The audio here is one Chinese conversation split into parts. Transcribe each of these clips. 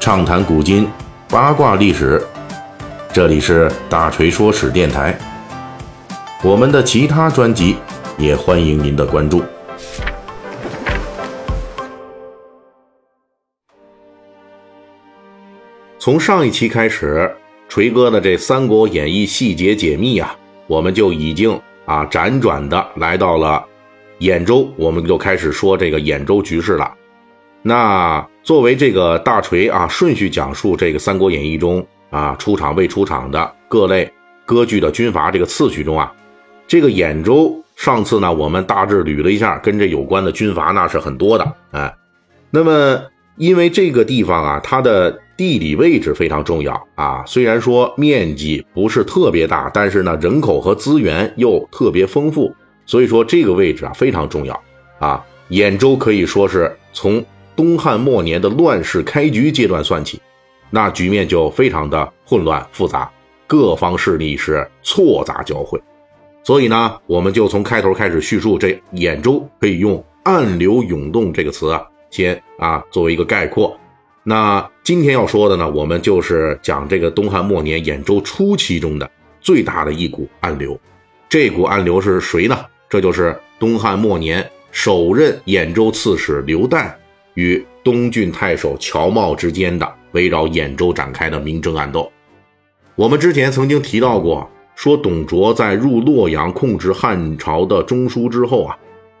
畅谈古今，八卦历史。这里是大锤说史电台。我们的其他专辑也欢迎您的关注。从上一期开始，锤哥的这《三国演义》细节解密啊，我们就已经啊辗转的来到了兖州，我们就开始说这个兖州局势了。那作为这个大锤啊，顺序讲述这个《三国演义》中啊出场未出场的各类割据的军阀这个次序中啊，这个兖州上次呢我们大致捋了一下，跟这有关的军阀那是很多的哎。那么因为这个地方啊，它的地理位置非常重要啊，虽然说面积不是特别大，但是呢人口和资源又特别丰富，所以说这个位置啊非常重要啊。兖州可以说是从东汉末年的乱世开局阶段算起，那局面就非常的混乱复杂，各方势力是错杂交汇。所以呢，我们就从开头开始叙述这兖州，可以用“暗流涌动”这个词啊，先啊作为一个概括。那今天要说的呢，我们就是讲这个东汉末年兖州初期中的最大的一股暗流。这股暗流是谁呢？这就是东汉末年首任兖州刺史刘岱。与东郡太守乔瑁之间的围绕兖州展开的明争暗斗，我们之前曾经提到过，说董卓在入洛阳控制汉朝的中枢之后啊，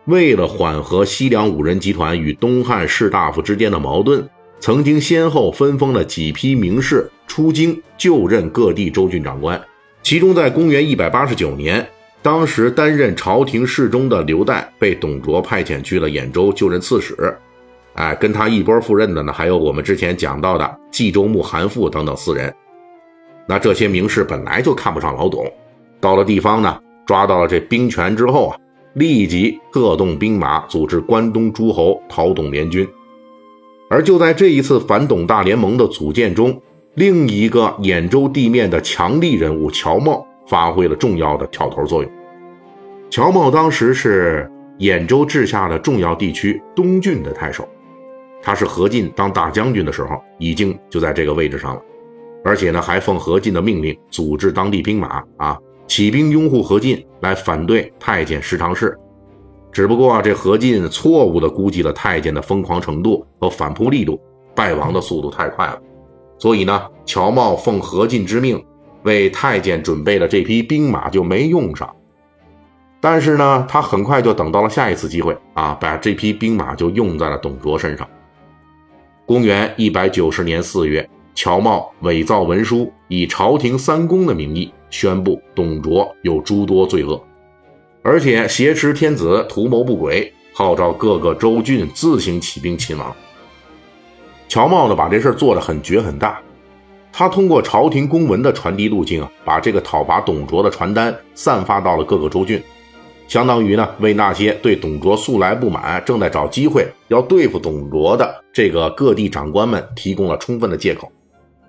为了缓和西凉五人集团与东汉士大夫之间的矛盾，曾经先后分封了几批名士出京就任各地州郡长官。其中，在公元一百八十九年，当时担任朝廷侍中的刘岱被董卓派遣去了兖州就任刺史。哎，跟他一波赴任的呢，还有我们之前讲到的冀州牧韩馥等等四人。那这些名士本来就看不上老董，到了地方呢，抓到了这兵权之后啊，立即各动兵马，组织关东诸侯讨董联军。而就在这一次反董大联盟的组建中，另一个兖州地面的强力人物乔瑁发挥了重要的挑头作用。乔瑁当时是兖州治下的重要地区东郡的太守。他是何进当大将军的时候，已经就在这个位置上了，而且呢，还奉何进的命令组织当地兵马啊，起兵拥护何进，来反对太监石常氏。只不过这何进错误地估计了太监的疯狂程度和反扑力度，败亡的速度太快了。所以呢，乔瑁奉何进之命，为太监准备的这批兵马就没用上。但是呢，他很快就等到了下一次机会啊，把这批兵马就用在了董卓身上。公元一百九十年四月，乔瑁伪造文书，以朝廷三公的名义宣布董卓有诸多罪恶，而且挟持天子，图谋不轨，号召各个州郡自行起兵勤王。乔瑁呢，把这事做得很绝很大，他通过朝廷公文的传递路径啊，把这个讨伐董卓的传单散发到了各个州郡。相当于呢，为那些对董卓素来不满、正在找机会要对付董卓的这个各地长官们提供了充分的借口。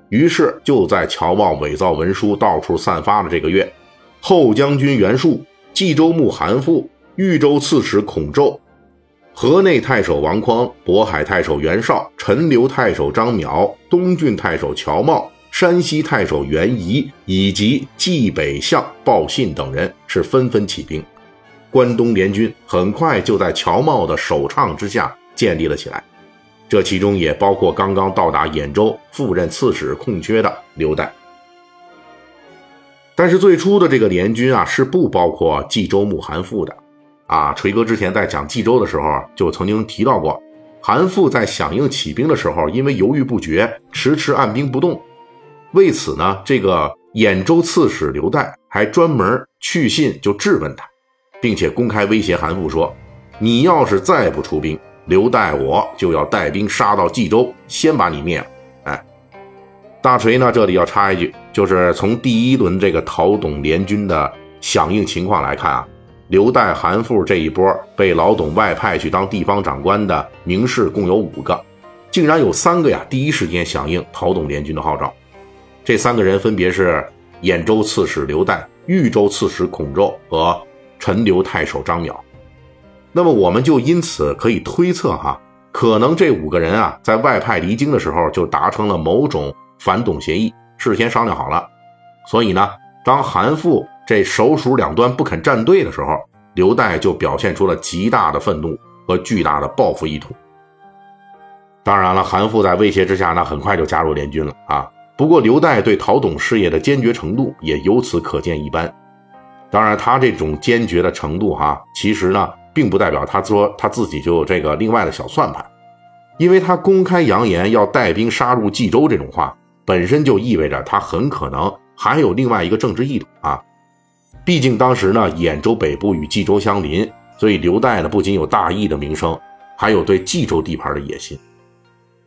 于是，就在乔茂伪造文书到处散发的这个月，后将军袁术、冀州牧韩馥、豫州刺史孔宙、河内太守王匡、渤海太守袁绍、陈留太守张邈、东郡太守乔瑁、山西太守袁仪以及冀北相鲍信等人是纷纷起兵。关东联军很快就在乔瑁的首倡之下建立了起来，这其中也包括刚刚到达兖州赴任刺史空缺的刘岱。但是最初的这个联军啊，是不包括冀州牧韩馥的。啊，锤哥之前在讲冀州的时候就曾经提到过，韩馥在响应起兵的时候，因为犹豫不决，迟迟按兵不动。为此呢，这个兖州刺史刘岱还专门去信就质问他。并且公开威胁韩馥说：“你要是再不出兵，刘岱我就要带兵杀到冀州，先把你灭了。”哎，大锤呢？这里要插一句，就是从第一轮这个讨董联军的响应情况来看啊，刘岱、韩馥这一波被老董外派去当地方长官的名士共有五个，竟然有三个呀第一时间响应讨董联军的号召。这三个人分别是兖州刺史刘岱、豫州刺史孔宙和。陈留太守张邈，那么我们就因此可以推测哈，可能这五个人啊，在外派离京的时候就达成了某种反董协议，事先商量好了。所以呢，当韩馥这首鼠两端不肯站队的时候，刘岱就表现出了极大的愤怒和巨大的报复意图。当然了，韩馥在威胁之下，呢，很快就加入联军了啊。不过刘岱对讨董事业的坚决程度也由此可见一斑。当然，他这种坚决的程度哈，其实呢，并不代表他说他自己就有这个另外的小算盘，因为他公开扬言要带兵杀入冀州这种话，本身就意味着他很可能还有另外一个政治意图啊。毕竟当时呢，兖州北部与冀州相邻，所以刘岱呢不仅有大义的名声，还有对冀州地盘的野心。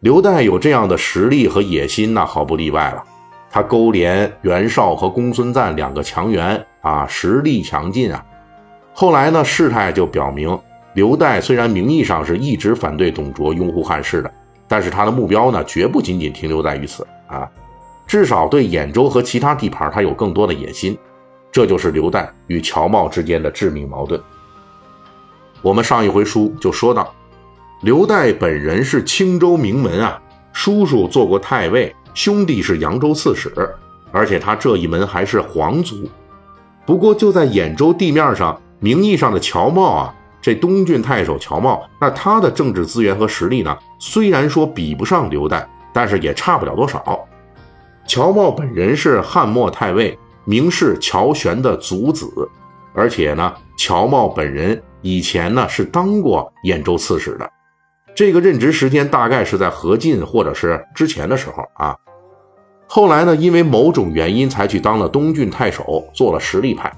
刘岱有这样的实力和野心，那毫不例外了。他勾连袁绍和公孙瓒两个强援啊，实力强劲啊。后来呢，事态就表明，刘岱虽然名义上是一直反对董卓、拥护汉室的，但是他的目标呢，绝不仅仅停留在于此啊。至少对兖州和其他地盘，他有更多的野心。这就是刘岱与乔瑁之间的致命矛盾。我们上一回书就说到。刘岱本人是青州名门啊，叔叔做过太尉，兄弟是扬州刺史，而且他这一门还是皇族。不过就在兖州地面上，名义上的乔瑁啊，这东郡太守乔瑁，那他的政治资源和实力呢，虽然说比不上刘岱，但是也差不了多少。乔瑁本人是汉末太尉名士乔玄的族子，而且呢，乔瑁本人以前呢是当过兖州刺史的。这个任职时间大概是在何进或者是之前的时候啊，后来呢，因为某种原因才去当了东郡太守，做了实力派。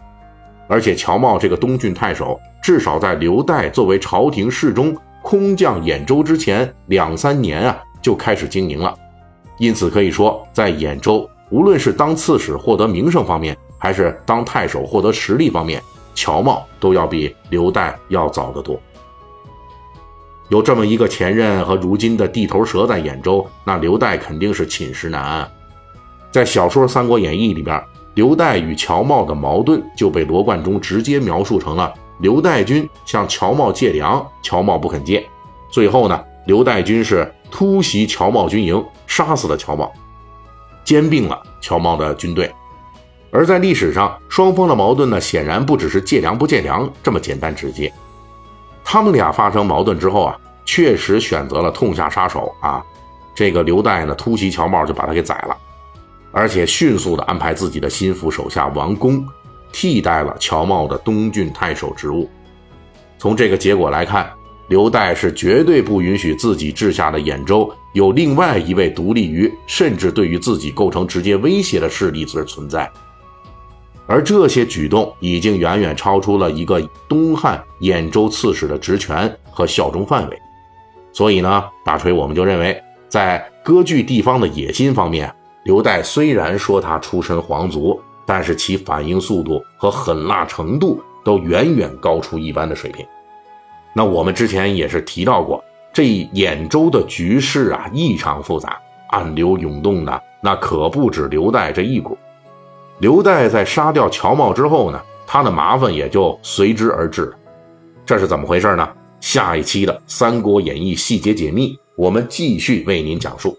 而且乔瑁这个东郡太守，至少在刘岱作为朝廷侍中空降兖州之前两三年啊，就开始经营了。因此可以说，在兖州，无论是当刺史获得名声方面，还是当太守获得实力方面，乔瑁都要比刘岱要早得多。有这么一个前任和如今的地头蛇在兖州，那刘岱肯定是寝食难安。在小说《三国演义》里边，刘岱与乔瑁的矛盾就被罗贯中直接描述成了刘岱军向乔瑁借粮，乔瑁不肯借，最后呢，刘岱军是突袭乔瑁军营，杀死了乔瑁，兼并了乔瑁的军队。而在历史上，双方的矛盾呢，显然不只是借粮不借粮这么简单直接。他们俩发生矛盾之后啊，确实选择了痛下杀手啊。这个刘岱呢，突袭乔瑁就把他给宰了，而且迅速的安排自己的心腹手下王公替代了乔瑁的东郡太守职务。从这个结果来看，刘岱是绝对不允许自己治下的兖州有另外一位独立于甚至对于自己构成直接威胁的势力之存在。而这些举动已经远远超出了一个东汉兖州刺史的职权和效忠范围，所以呢，大锤我们就认为，在割据地方的野心方面，刘岱虽然说他出身皇族，但是其反应速度和狠辣程度都远远高出一般的水平。那我们之前也是提到过，这兖州的局势啊异常复杂，暗流涌动的那可不止刘岱这一股。刘岱在杀掉乔瑁之后呢，他的麻烦也就随之而至了。这是怎么回事呢？下一期的《三国演义》细节解密，我们继续为您讲述。